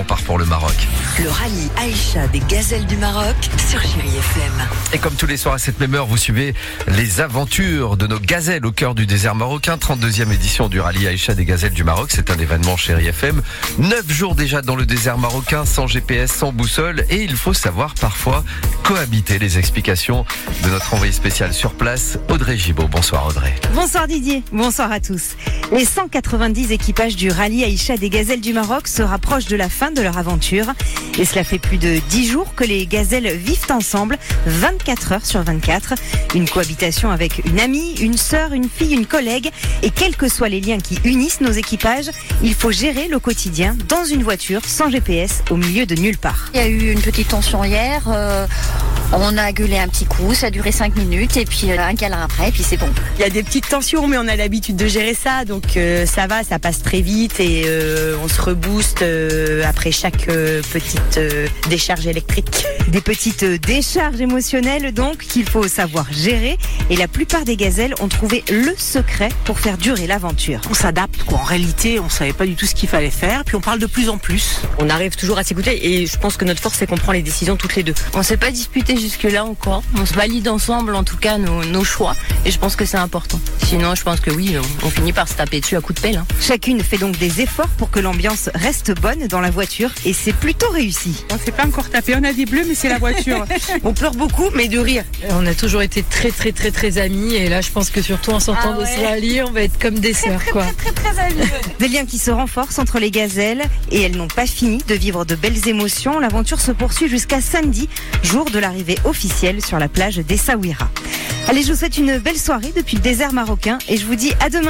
On part pour le Maroc. Le rallye Aïcha des gazelles du Maroc sur Chéri FM. Et comme tous les soirs à cette même heure, vous suivez les aventures de nos gazelles au cœur du désert marocain. 32e édition du rallye Aïcha des gazelles du Maroc. C'est un événement Chéri FM. Neuf jours déjà dans le désert marocain, sans GPS, sans boussole. Et il faut savoir parfois cohabiter. Les explications de notre envoyé spécial sur place, Audrey Gibaud. Bonsoir Audrey. Bonsoir Didier, bonsoir à tous. Les 190 équipages du rallye Aïcha des gazelles du Maroc se rapprochent de la fin de leur aventure. Et cela fait plus de 10 jours que les gazelles vivent ensemble, 24 heures sur 24. Une cohabitation avec une amie, une sœur, une fille, une collègue. Et quels que soient les liens qui unissent nos équipages, il faut gérer le quotidien dans une voiture sans GPS au milieu de nulle part. Il y a eu une petite tension hier. euh, on a gueulé un petit coup, ça a duré 5 minutes et puis euh, un câlin après, et puis c'est bon. Il y a des petites tensions, mais on a l'habitude de gérer ça, donc euh, ça va, ça passe très vite et euh, on se rebooste euh, après chaque petite décharge électrique. Des petites décharges émotionnelles donc qu'il faut savoir gérer. Et la plupart des gazelles ont trouvé le secret pour faire durer l'aventure. on s'adapte quoi. En réalité, on savait pas du tout ce qu'il fallait faire, puis on parle de plus en plus. On arrive toujours à s'écouter et je pense que notre force c'est qu'on prend les décisions toutes les deux. On s'est pas disputé jusque-là encore. On se valide ensemble, en tout cas, nos, nos choix. Et je pense que c'est important. Sinon, je pense que oui, on, on finit par se taper dessus à coups de pelle. hein. Chacune fait donc des efforts pour que l'ambiance reste bonne dans la voiture et c'est plutôt réussi. On s'est pas encore tapé. On a dit bleu, mais c'est la voiture. On pleure beaucoup, mais de rire. On a toujours été très très très très amis et là je pense que surtout en sortant Ah de ce ouais. rallye on va être comme des sœurs quoi. Des liens qui se renforcent entre les gazelles et elles n'ont pas fini de vivre de belles émotions. L'aventure se poursuit jusqu'à samedi, jour de l'arrivée officielle sur la plage d'Essaouira. Allez, je vous souhaite une belle soirée depuis le désert marocain et je vous dis à demain.